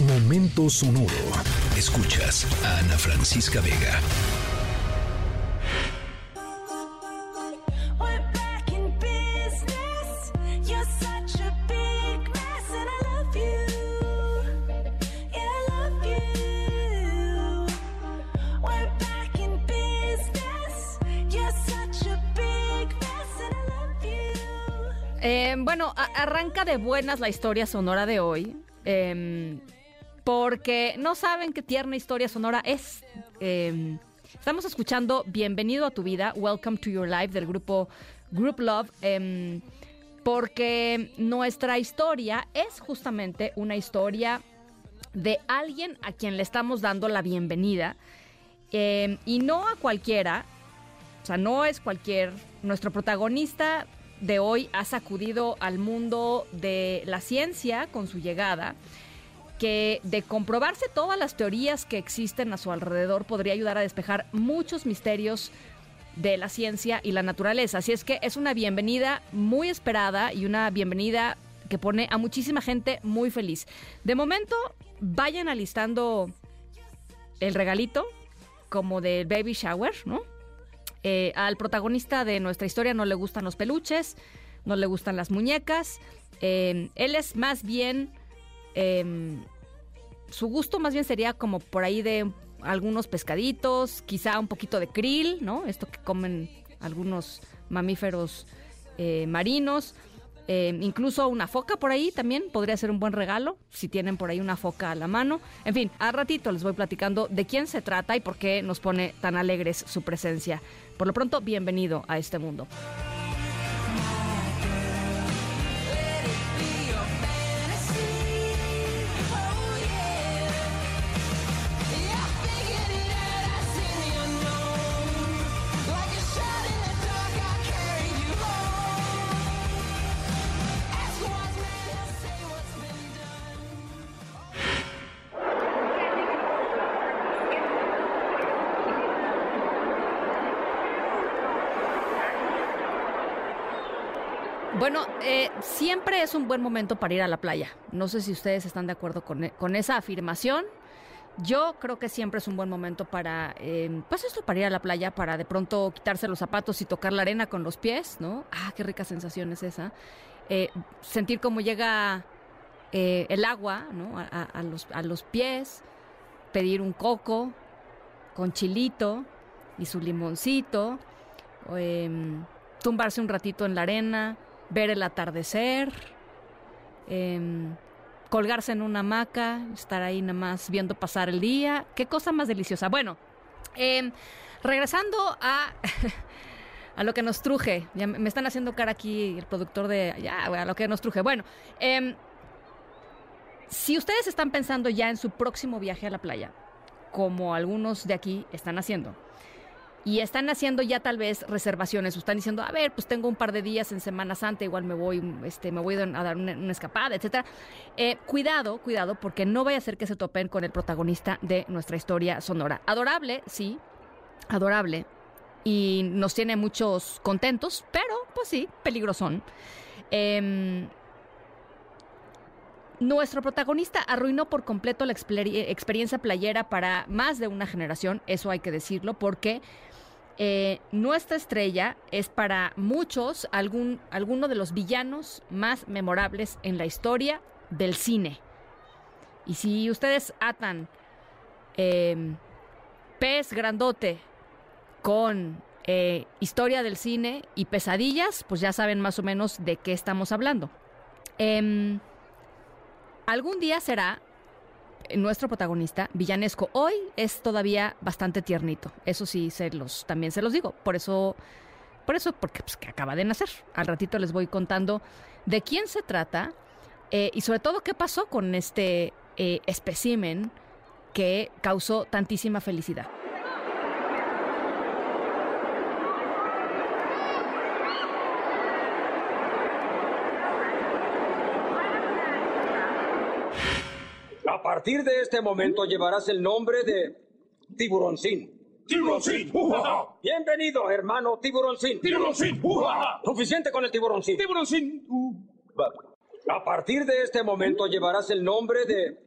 Momento sonoro. Escuchas a Ana Francisca Vega. We're back in business. You're such a big mess, and I love you. Yeah, I love you. We're back in business. You're such a big mess, and I love you. Eh, bueno, arranca de buenas la historia sonora de hoy. em, porque no saben qué tierna historia sonora es. Em, estamos escuchando Bienvenido a tu vida, Welcome to Your Life del grupo Group Love. em, porque nuestra historia es justamente una historia de alguien a quien le estamos dando la bienvenida. em, y no a cualquiera, o sea, no es cualquier. Nuestro protagonista de hoy ha sacudido al mundo de la ciencia con su llegada, que de comprobarse todas las teorías que existen a su alrededor podría ayudar a despejar muchos misterios de la ciencia y la naturaleza. Así es que es una bienvenida muy esperada y una bienvenida que pone a muchísima gente muy feliz. De momento, vayan alistando el regalito como del baby shower, ¿no? Eh, al protagonista de nuestra historia no le gustan los peluches, no le gustan las muñecas. eh, él es más bien. em, su gusto más bien sería como por ahí de algunos pescaditos, quizá un poquito de krill, ¿no? Esto que comen algunos mamíferos eh, marinos. eh, incluso una foca por ahí también podría ser un buen regalo, si tienen por ahí una foca a la mano. En fin, al ratito les voy platicando de quién se trata y por qué nos pone tan alegres su presencia. Por lo pronto, bienvenido a este mundo. Bueno, eh, siempre es un buen momento para ir a la playa. No sé si ustedes están de acuerdo con, e- con esa afirmación. Yo creo que siempre es un buen momento para, eh, pues esto, para ir a la playa, para de pronto quitarse los zapatos y tocar la arena con los pies, ¿no? Ah, qué rica sensación es esa. Eh, sentir cómo llega eh, el agua, ¿no? A, a- los, a los pies, pedir un coco con chilito y su limoncito, em, tumbarse un ratito en la arena, ver el atardecer, em, colgarse en una hamaca, estar ahí nada más viendo pasar el día. Qué cosa más deliciosa. Bueno, em, regresando a, a lo que nos truje. Ya me están haciendo cara aquí el productor de... Ya, a lo que nos truje. Bueno, em, si ustedes están pensando ya en su próximo viaje a la playa, como algunos de aquí están haciendo, y están haciendo ya tal vez reservaciones, o están diciendo, a ver, pues tengo un par de días en Semana Santa, igual me voy, este, me voy a dar una, escapada, etcétera. Eh, cuidado, cuidado, porque no vaya a ser que se topen con el protagonista de nuestra historia sonora. Adorable, sí, adorable, y nos tiene muchos contentos, pero pues sí, peligrosón. Em, nuestro protagonista arruinó por completo la exper- experiencia playera para más de una generación, eso hay que decirlo, porque eh, nuestra estrella es para muchos algún, alguno de los villanos más memorables en la historia del cine. Y si ustedes atan eh, pez grandote con eh, historia del cine y pesadillas, pues ya saben más o menos de qué estamos hablando. Algún día será nuestro protagonista villanesco. Hoy es todavía bastante tiernito. Eso sí, también se los digo. Por eso, por eso, porque pues, acaba de nacer. Al ratito les voy contando de quién se trata eh, y sobre todo qué pasó con este eh, que causó tantísima felicidad. A partir de este momento llevarás el nombre de Tiburoncín. ¡Tiburoncín! ¡Ujaja! Bienvenido, hermano Tiburoncín. ¡Tiburoncín! Suficiente con el Tiburoncín. ¡Tiburoncín! A partir de este momento llevarás el nombre de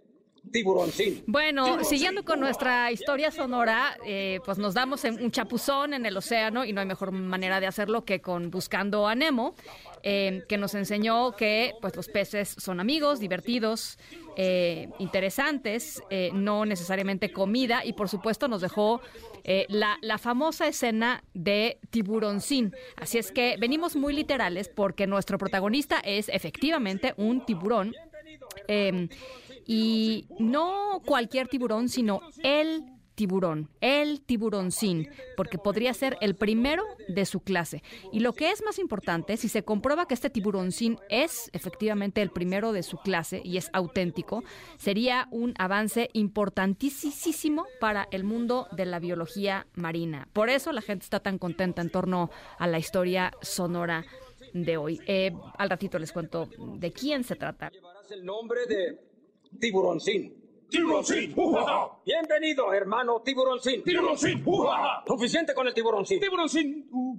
tiburoncín. Bueno, siguiendo con nuestra historia sonora, eh, pues nos damos en un chapuzón en el océano y no hay mejor manera de hacerlo que con Buscando a Nemo, eh, que nos enseñó que pues los peces son amigos, divertidos, eh, interesantes, eh, no necesariamente comida y por supuesto nos dejó eh, la, la famosa escena de tiburoncín. Así es que venimos muy literales porque nuestro protagonista es efectivamente un tiburón. Eh, y no cualquier tiburón, sino el tiburón, el tiburoncín, porque podría ser el primero de su clase. Y lo que es más importante, si se comprueba que este tiburoncín es efectivamente el primero de su clase y es auténtico, sería un avance importantísimo para el mundo de la biología marina. Por eso la gente está tan contenta en torno a la historia sonora de hoy. Eh, al ratito les cuento de quién se trata. Llevarás el nombre de tiburoncín. Tiburoncín. ¡Ujaja! Bienvenido, hermano tiburoncín. Tiburoncín. ¡Ujaja! Suficiente con el tiburoncín. Tiburoncín. Uh.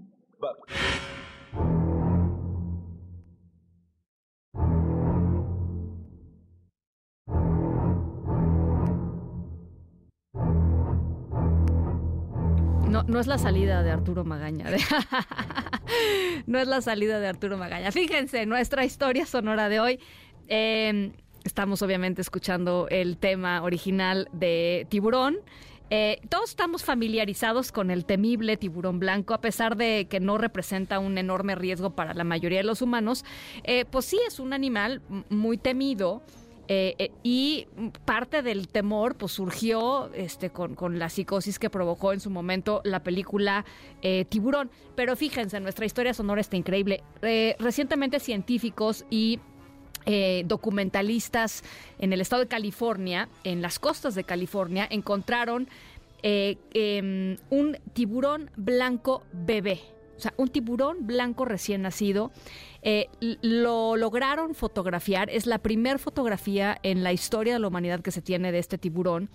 No, no es la salida de Arturo Magaña. de- no es la salida de Arturo Magaña. Fíjense, nuestra historia sonora de hoy. eh, estamos obviamente escuchando el tema original de Tiburón. Eh, todos estamos familiarizados con el temible tiburón blanco, a pesar de que no representa un enorme riesgo para la mayoría de los humanos. eh, pues sí es un animal muy temido. Eh, y parte del temor pues surgió este, con, con la psicosis que provocó en su momento la película Tiburón. Pero fíjense, nuestra historia sonora está increíble. Recientemente científicos y eh, documentalistas en el estado de California, en las costas de California, encontraron eh, em, un tiburón blanco bebé. O sea, un tiburón blanco recién nacido. Eh, lo lograron fotografiar. Es la primera fotografía en la historia de la humanidad que se tiene de este tiburón.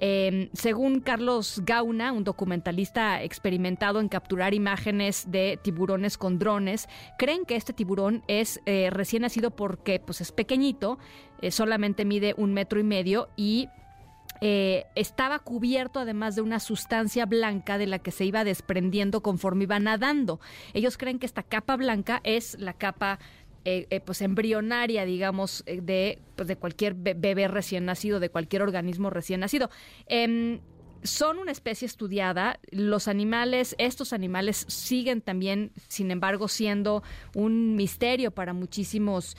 Eh, según Carlos Gauna, un documentalista experimentado en capturar imágenes de tiburones con drones, creen que este tiburón es eh, recién nacido porque pues, es pequeñito, eh, solamente mide un metro y medio y eh, estaba cubierto además de una sustancia blanca de la que se iba desprendiendo conforme iba nadando. Ellos creen que esta capa blanca es la capa eh, eh, pues embrionaria, digamos, de, pues, de cualquier be- bebé recién nacido, de cualquier organismo recién nacido. Em, son una especie estudiada. Los animales, estos animales siguen también, sin embargo, siendo un misterio para muchísimos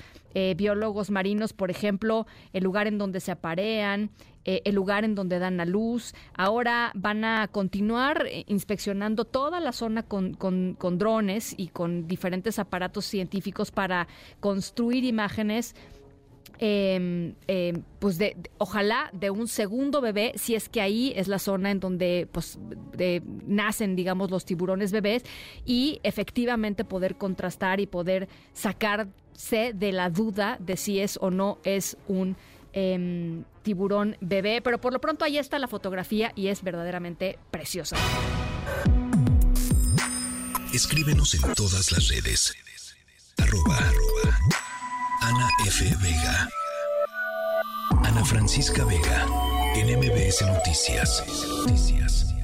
biólogos marinos. Por ejemplo, el lugar en donde se aparean, eh, el lugar en donde dan a luz. Ahora van a continuar eh, inspeccionando toda la zona con, con- drones y con diferentes aparatos científicos para construir imágenes eh, eh, pues de- ojalá de un segundo bebé, si es que ahí es la zona en donde pues de- nacen, digamos, los tiburones bebés y efectivamente poder contrastar y poder sacarse de la duda de si es o no es un em, tiburón bebé. Pero por lo pronto ahí está la fotografía y es verdaderamente preciosa. Escríbenos en todas las redes. Arroba, arroba. Ana F. Vega. Ana Francisca Vega. En MBS Noticias. Noticias.